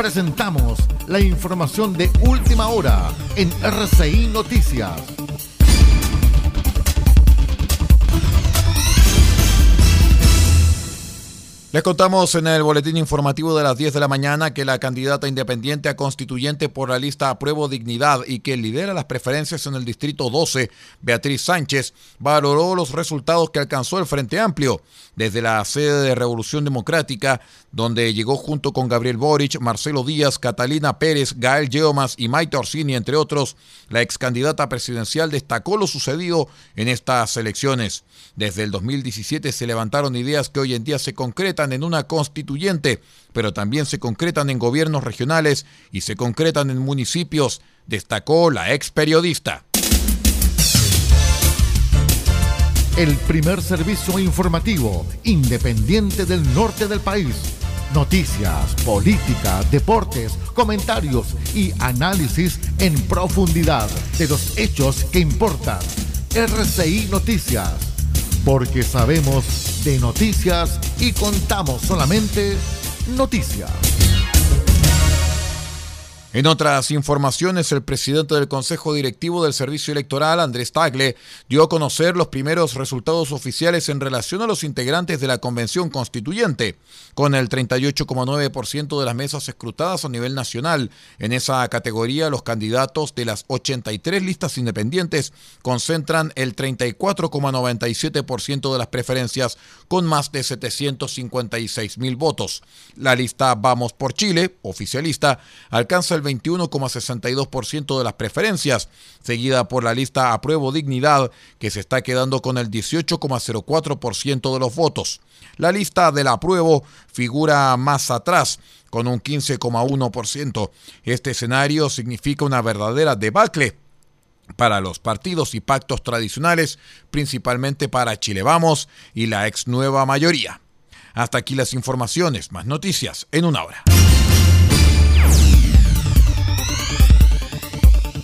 presentamos la información de última hora en RCI Noticias. Les contamos en el boletín informativo de las 10 de la mañana que la candidata independiente a constituyente por la lista Apruebo Dignidad y que lidera las preferencias en el Distrito 12, Beatriz Sánchez, valoró los resultados que alcanzó el Frente Amplio desde la sede de Revolución Democrática, donde llegó junto con Gabriel Boric, Marcelo Díaz, Catalina Pérez, Gael Yeomas y Maite Orsini, entre otros. La ex candidata presidencial destacó lo sucedido en estas elecciones. Desde el 2017 se levantaron ideas que hoy en día se concretan en una constituyente, pero también se concretan en gobiernos regionales y se concretan en municipios, destacó la ex periodista. El primer servicio informativo independiente del norte del país. Noticias, política, deportes, comentarios y análisis en profundidad de los hechos que importan. RCI Noticias porque sabemos de noticias y contamos solamente noticias. En otras informaciones, el presidente del Consejo Directivo del Servicio Electoral, Andrés Tagle, dio a conocer los primeros resultados oficiales en relación a los integrantes de la Convención Constituyente, con el 38,9% de las mesas escrutadas a nivel nacional. En esa categoría, los candidatos de las 83 listas independientes concentran el 34,97% de las preferencias, con más de 756 mil votos. La lista Vamos por Chile, oficialista, alcanza el 21,62% de las preferencias, seguida por la lista Apruebo Dignidad, que se está quedando con el 18,04% de los votos. La lista del apruebo figura más atrás, con un 15,1%. Este escenario significa una verdadera debacle para los partidos y pactos tradicionales, principalmente para Chile Vamos y la ex nueva mayoría. Hasta aquí las informaciones, más noticias en una hora.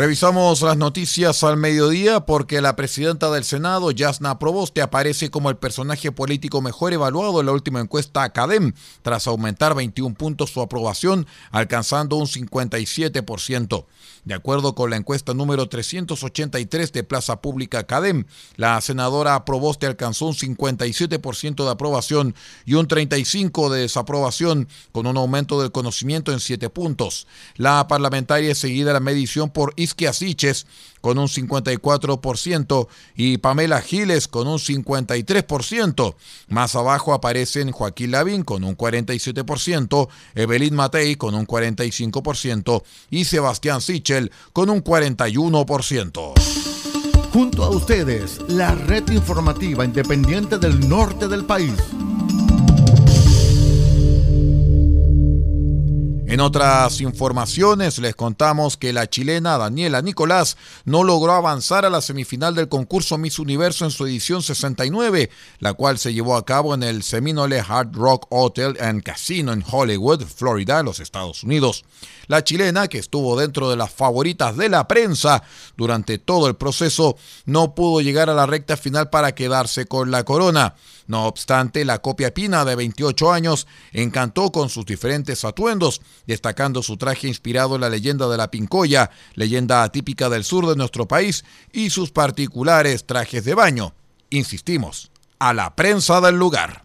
Revisamos las noticias al mediodía porque la presidenta del Senado, Yasna Proboste, aparece como el personaje político mejor evaluado en la última encuesta Academ, tras aumentar 21 puntos su aprobación, alcanzando un 57%. De acuerdo con la encuesta número 383 de Plaza Pública Academ, la senadora Proboste alcanzó un 57% de aprobación y un 35% de desaprobación, con un aumento del conocimiento en 7 puntos. La parlamentaria es seguida la medición por Isquia Siches con un 54% y Pamela Giles con un 53%. Más abajo aparecen Joaquín Lavín con un 47%, Evelyn Matei con un 45% y Sebastián Sichel con un 41%. Junto a ustedes, la red informativa independiente del norte del país. En otras informaciones les contamos que la chilena Daniela Nicolás no logró avanzar a la semifinal del concurso Miss Universo en su edición 69, la cual se llevó a cabo en el Seminole Hard Rock Hotel and Casino en Hollywood, Florida, los Estados Unidos. La chilena, que estuvo dentro de las favoritas de la prensa durante todo el proceso, no pudo llegar a la recta final para quedarse con la corona. No obstante, la copia pina de 28 años encantó con sus diferentes atuendos, destacando su traje inspirado en la leyenda de la Pincoya, leyenda típica del sur de nuestro país, y sus particulares trajes de baño. Insistimos, a la prensa del lugar.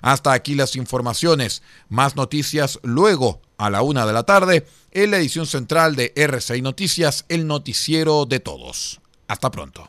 Hasta aquí las informaciones. Más noticias luego, a la una de la tarde, en la edición central de RCI Noticias, el noticiero de todos. Hasta pronto.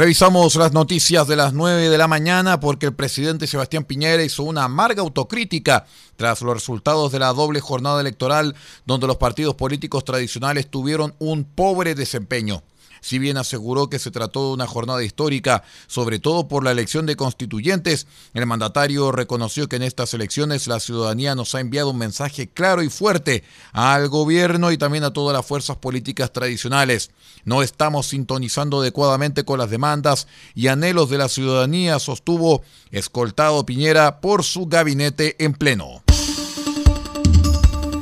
Revisamos las noticias de las 9 de la mañana porque el presidente Sebastián Piñera hizo una amarga autocrítica tras los resultados de la doble jornada electoral donde los partidos políticos tradicionales tuvieron un pobre desempeño. Si bien aseguró que se trató de una jornada histórica, sobre todo por la elección de constituyentes, el mandatario reconoció que en estas elecciones la ciudadanía nos ha enviado un mensaje claro y fuerte al gobierno y también a todas las fuerzas políticas tradicionales. No estamos sintonizando adecuadamente con las demandas y anhelos de la ciudadanía, sostuvo, escoltado Piñera por su gabinete en pleno.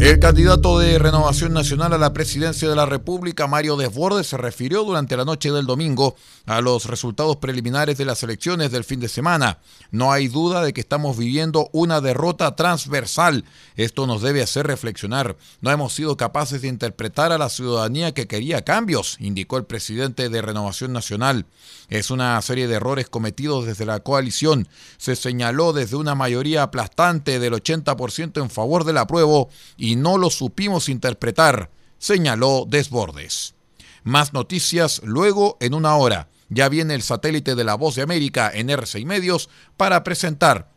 El candidato de Renovación Nacional a la presidencia de la República, Mario Desbordes, se refirió durante la noche del domingo a los resultados preliminares de las elecciones del fin de semana. No hay duda de que estamos viviendo una derrota transversal. Esto nos debe hacer reflexionar. No hemos sido capaces de interpretar a la ciudadanía que quería cambios, indicó el presidente de Renovación Nacional. Es una serie de errores cometidos desde la coalición. Se señaló desde una mayoría aplastante del 80% en favor del apruebo y y no lo supimos interpretar, señaló Desbordes. Más noticias luego en una hora. Ya viene el satélite de la Voz de América en RCI Medios para presentar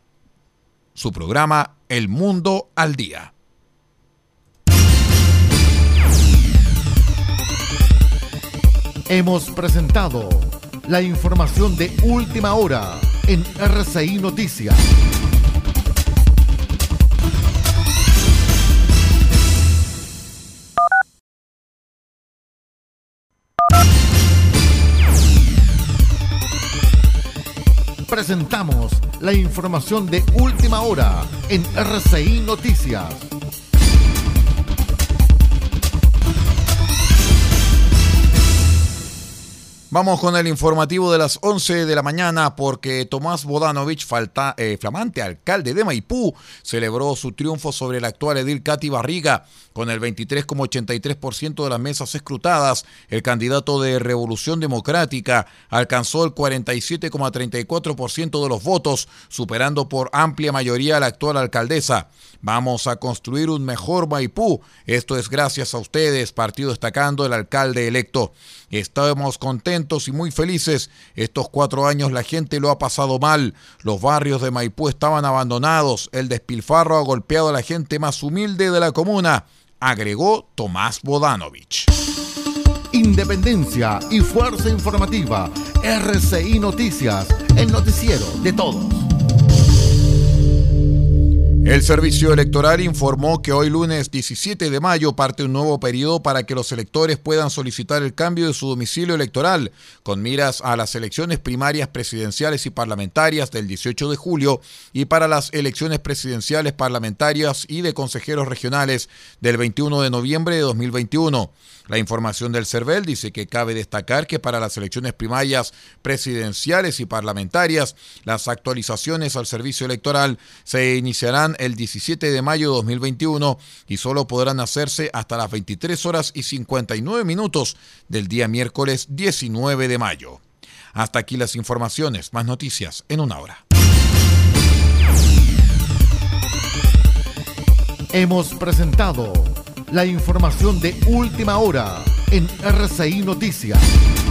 su programa El Mundo al Día. Hemos presentado la información de última hora en RCI Noticias. Presentamos la información de última hora en RCI Noticias. Vamos con el informativo de las 11 de la mañana porque Tomás Bodanovich, eh, flamante alcalde de Maipú, celebró su triunfo sobre el actual edil Katy Barriga. Con el 23,83% de las mesas escrutadas, el candidato de Revolución Democrática alcanzó el 47,34% de los votos, superando por amplia mayoría a la actual alcaldesa. Vamos a construir un mejor Maipú. Esto es gracias a ustedes, partido destacando el alcalde electo. Estamos y muy felices. Estos cuatro años la gente lo ha pasado mal. Los barrios de Maipú estaban abandonados. El despilfarro ha golpeado a la gente más humilde de la comuna, agregó Tomás Bodanovich. Independencia y fuerza informativa. RCI Noticias, el noticiero de todos. El Servicio Electoral informó que hoy lunes 17 de mayo parte un nuevo periodo para que los electores puedan solicitar el cambio de su domicilio electoral, con miras a las elecciones primarias presidenciales y parlamentarias del 18 de julio y para las elecciones presidenciales parlamentarias y de consejeros regionales del 21 de noviembre de 2021. La información del CERVEL dice que cabe destacar que para las elecciones primarias presidenciales y parlamentarias, las actualizaciones al servicio electoral se iniciarán el 17 de mayo de 2021 y solo podrán hacerse hasta las 23 horas y 59 minutos del día miércoles 19 de mayo. Hasta aquí las informaciones, más noticias en una hora. Hemos presentado la información de última hora en RCI Noticias.